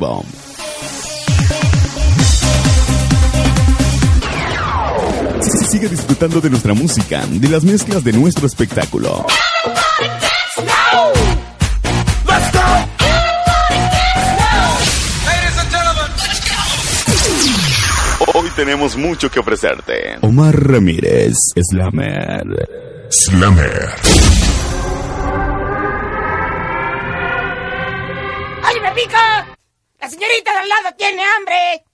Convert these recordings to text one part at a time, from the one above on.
Bomb. Sigue disfrutando de nuestra música, de las mezclas de nuestro espectáculo. Hoy tenemos mucho que ofrecerte. Omar Ramírez, Slammer. Slammer. ¡La señorita de al lado tiene hambre!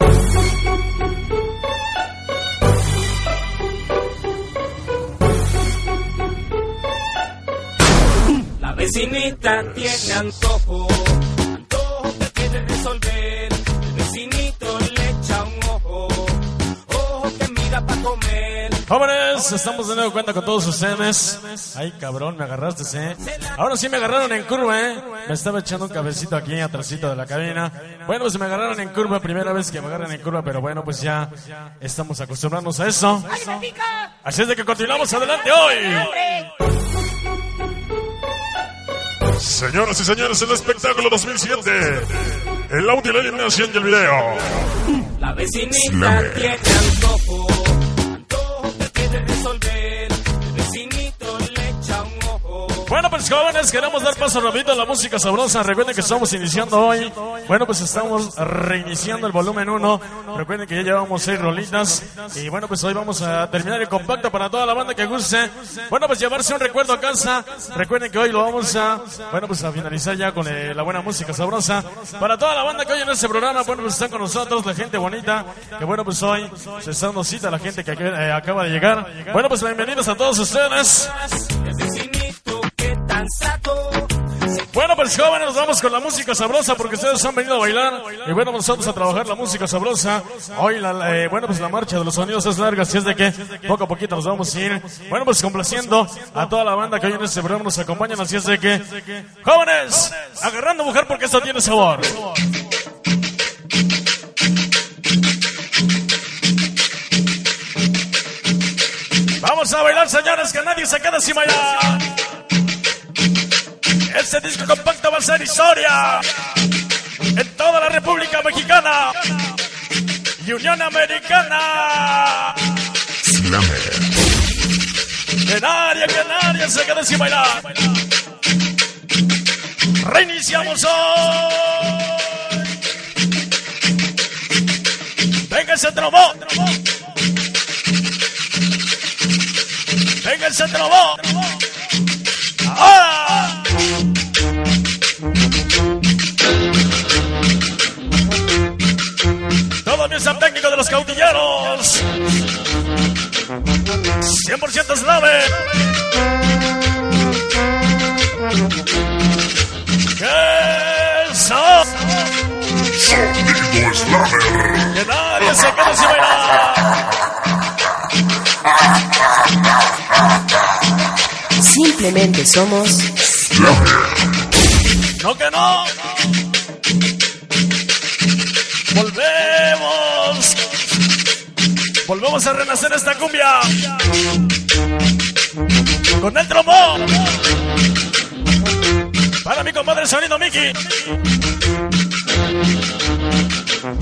La vecinita tiene antojo, Jóvenes, estamos de nuevo cuenta con todos ustedes. Ay, cabrón, me agarraste, ¿eh? Ahora sí me agarraron en curva, ¿eh? Me estaba echando un cabecito aquí atrásito de la cabina. Bueno, pues me agarraron en curva, primera vez que me agarran en curva, pero bueno, pues ya estamos acostumbrándonos a eso. ¡Ay, me pica! Así es de que continuamos adelante hoy. Señoras y señores, el espectáculo 2007. El audio, la eliminación y el video. La vecinita Slammer. tiene Bueno, pues jóvenes, queremos dar paso rapidito a la música sabrosa. Recuerden que estamos iniciando hoy. Bueno, pues estamos reiniciando el volumen 1. Recuerden que ya llevamos seis rolitas. Y bueno, pues hoy vamos a terminar el compacto para toda la banda que guste. Bueno, pues llevarse un recuerdo a casa. Recuerden que hoy lo vamos a, bueno, pues a finalizar ya con eh, la buena música sabrosa. Para toda la banda que hoy en este programa, bueno, pues están con nosotros, la gente bonita. Que bueno, pues hoy se está dando cita a la gente que eh, acaba de llegar. Bueno, pues bienvenidos a todos ustedes. Bueno, pues jóvenes, nos vamos con la música sabrosa porque ustedes han venido a bailar y bueno, nosotros a trabajar la música sabrosa. Hoy, la, eh, bueno, pues la marcha de los sonidos es larga, así es de que poco a poquito nos vamos a ir. Bueno, pues complaciendo a toda la banda que hoy en este programa nos acompañan, así es de que, jóvenes, agarrando mujer porque esto tiene sabor. Vamos a bailar, señores, que nadie se quede sin bailar. Este disco compacto va a ser historia en toda la República Mexicana y Unión Americana. Que nadie, que nadie se quede sin bailar. Reiniciamos hoy. Venga ese trombón. Venga ese trombón. Ahora. Los caudilleros. 100% slave. Eso. Sonido Slammer. Que nadie se quede sin bailar. Simplemente somos No que no. Volvemos a renacer esta cumbia. Con el trombón. Para mi compadre sonido Mickey.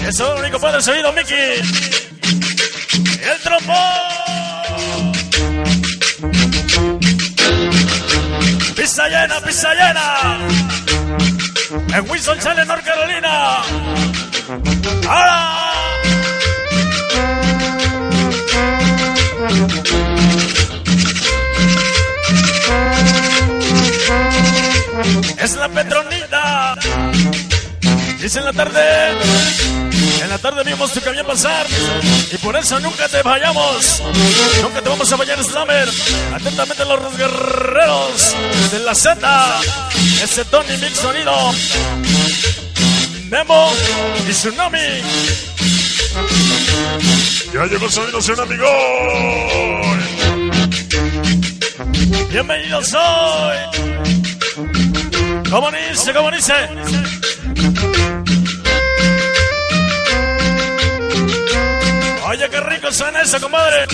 Eso, mi compadre sonido Mickey. El trombón. Pista llena, pista llena. En Wilson Challenge, North Carolina. ¡Ahora! en la tarde. En la tarde vimos tu camión pasar. Y por eso nunca te vayamos. Nunca te vamos a fallar, Slammer. Atentamente los guerreros de la Z. Ese Tony Mix sonido. Nemo y Tsunami. Ya llegó el sonido Tsunami Gold. Bienvenidos hoy. ¿Cómo dice? ¿Cómo dice? Oye, qué rico suena eso, compadre.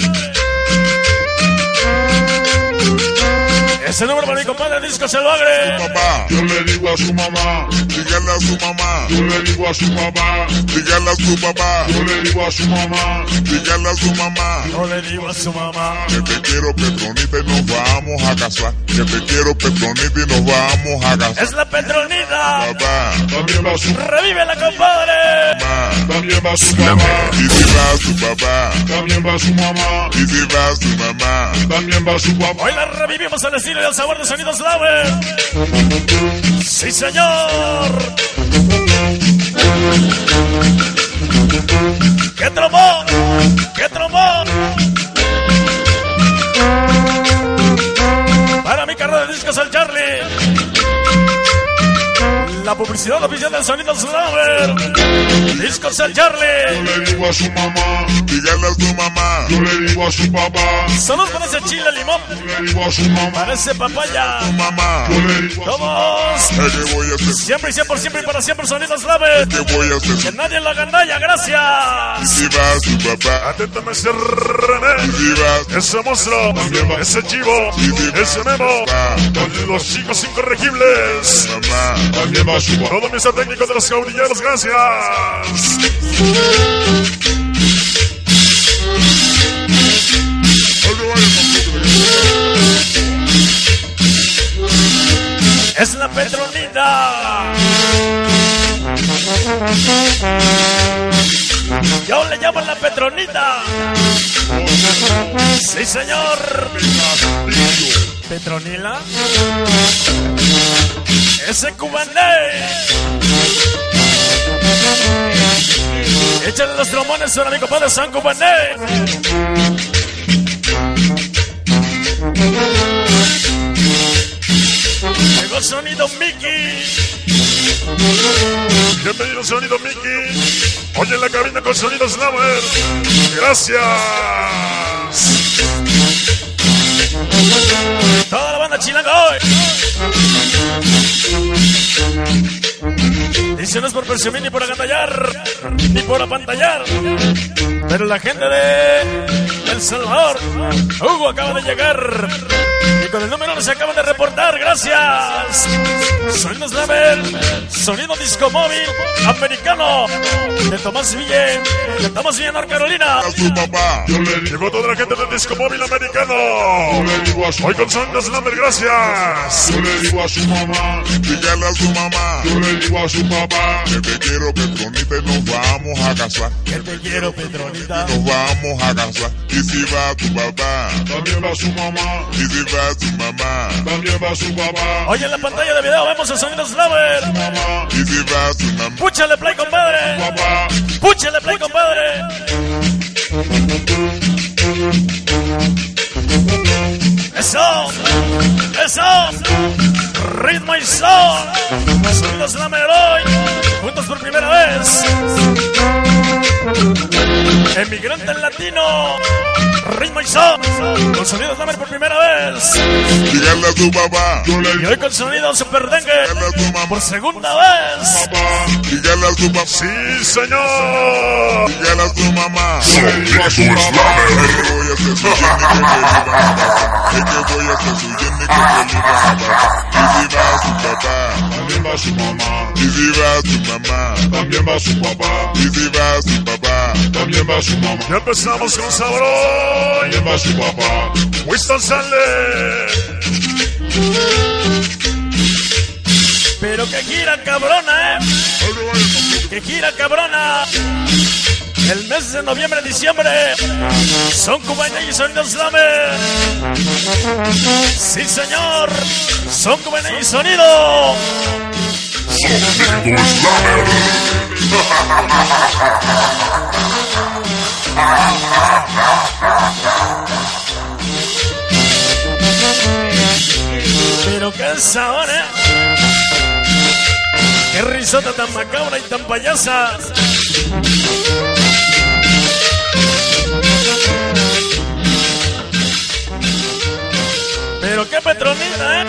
Ese número para mi compadre Disco Selvagre. papá, yo le digo a su mamá, dígale a su mamá, yo le digo a su papá, dígale a su papá, yo le digo a su mamá, dígale a su mamá, No le digo a su mamá. que te quiero Petronita y nos vamos a casar, que te quiero Petronita y nos vamos a casar. Es la Petronita. Papá, también va su Revive la compadre. mamá, también va su mamá, y si va su papá, también va su mamá, y si va su mamá, también va su papá. Hoy la revivimos al estilo y al sabor de sonidos Lauer. Sí, señor. ¡Qué trombón! ¡Qué trombón! Para mi carro de discos al Charlie. La publicidad oficial del sonido Lauer. Discos Yo Charlie. le digo a su mamá, dígale a su mamá, yo le digo a su papá, Saludos para ese chile limón. yo le digo a su mamá, Para ese papaya. su mamá, yo le digo a su Todos. ¿Qué voy a hacer? Siempre y siempre, siempre y para siempre sonidos Lauer. ¿Qué voy a hacer? Que nadie lo agandalla, gracias. Si va su papá, Aténtame ese René. si va Ese monstruo, ese chivo, ese memo, los chicos incorregibles. mamá, también va papá. Todo mi técnico de los caudilleros, gracias. Es la Petronita. Yo le llamo la Petronita. Sí, señor. Petronila. Ese cubané. Échale los trombones a mi compadre San Cubané. Llegó sonido Mickey. Bienvenido sonido Mickey. Oye en la cabina con sonido Slammer. Gracias. Toda la banda chilanga hoy. Dice no es por presumir ni por agandallar, ni por apantallar. Pero la gente de El Salvador, Hugo acaba de llegar. Y con el número se acaban de reportar, gracias. Sonido Slammer, sonido disco móvil americano de Tomás Ville, de Tomás Ville, North Carolina. A su papá, yo le Llegó toda la gente del disco móvil americano. yo le digo a su Hoy con sonido Slammer, gracias. Yo le digo a su mamá, dígale a su mamá, yo le digo a su papá, que te quiero Petronita y nos vamos a casar, Que te quiero, Petronita. nos vamos a casar. Y si va tu papá, también va su mamá, y si va Hoy en la pantalla de video vemos el sonido Slammer. mamá, y si va su Púchale play, compadre. Púchale play, compadre. Eso. Eso. Ritmo y son. Sonido Slammer hoy. Juntos por primera vez. Emigrante latino. Ritmo y son. Con sonido Slammer por primera vez. dígale a su papá, Y hoy con sonido Super Dengue. dígale a su mamá, Por segunda vez. dígale a su papá, Sí, señor. dígale a su mamá, le digo a papá, que voy a hacer voy a hacer también va su mamá. Y si va su mamá, también va su papá. Y si va su papá, también va su mamá. Ya empezamos con sabor. También va su papá. Winston sale. Pero que gira cabrona, eh. Que gira cabrona. El mes de noviembre, diciembre. Son cubanos y sonido slammer. Sí, señor. Son cubanos y sonido. Pero qué sabor, eh. Qué risota tan macabra y tan payasa. Qué petronita, ¿eh?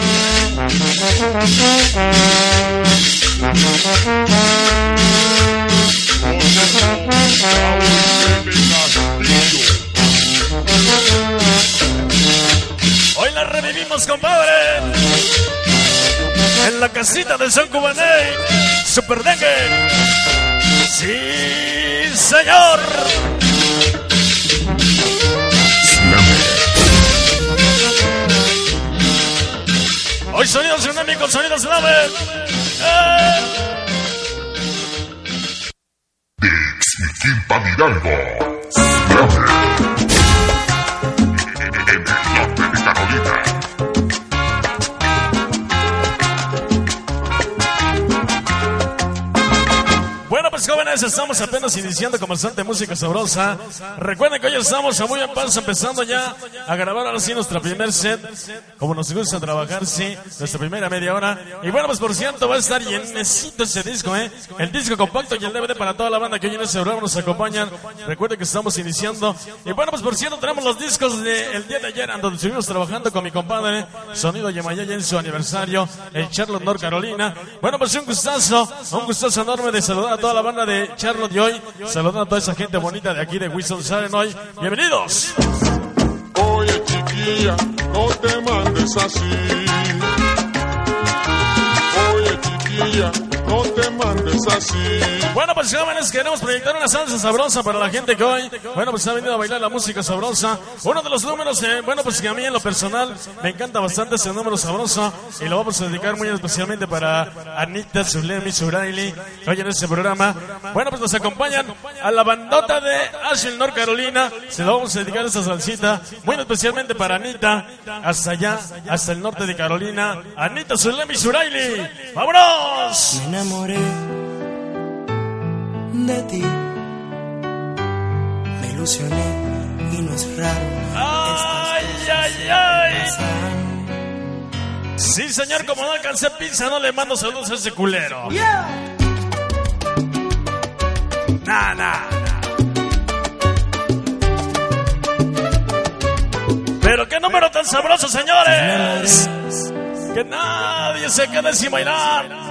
Hoy la revivimos, compadre. En la casita de San Cubaney. Super Dengue. Sí, señor. Hoy sonidos dinámicos, sonidos Slammer. ¡Eh! Dix y Quimpa Hidalgo. En el norte de Carolina. Bueno, pues jóvenes, estamos apenas iniciando con bastante música sabrosa. Recuerden que hoy estamos a muy en paso, empezando ya a grabar ahora sí nuestra primer set. Como nos gusta trabajar, sí, nuestra primera media hora. Y bueno, pues por cierto, va a estar llenecito ese disco, ¿eh? El disco compacto y el DVD para toda la banda que hoy en ese programa nos acompañan. Recuerden que estamos iniciando. Y bueno, pues por cierto, tenemos los discos del día de ayer, donde estuvimos trabajando con mi compadre, Sonido Yemayaya en su aniversario, en Charlotte, North Carolina. Bueno, pues un gustazo, un gustazo enorme de saludar a toda la banda de Charlotte y hoy, saludando a toda esa gente bonita de aquí de Wilson Saren hoy. Bienvenidos. Oye, chiquilla, no te mandes así. Oye, chiquilla, no te mandes así. Bueno, pues jóvenes, queremos proyectar una salsa sabrosa para la gente que hoy, bueno, pues ha venido a bailar la música sabrosa. Uno de los números, eh, bueno, pues que a mí en lo personal me encanta bastante ese número sabroso y lo vamos a dedicar muy especialmente para Anita Zulemi Suraili, hoy en este programa. Bueno, pues nos acompañan a la bandota de Asheville, North Carolina. Se lo vamos a dedicar esta salsita muy especialmente para Anita, hasta allá, hasta el norte de Carolina. Anita Zulemi Suraili. ¡Vámonos! Me enamoré de ti. Me ilusioné y no es raro. ¡Ay, ay, ay! Sí, señor, como no alcancé pizza, no le mando saludos a ese culero. Nah, nah. Pero qué número tan sabroso, señores. Que nadie se quede sin bailar.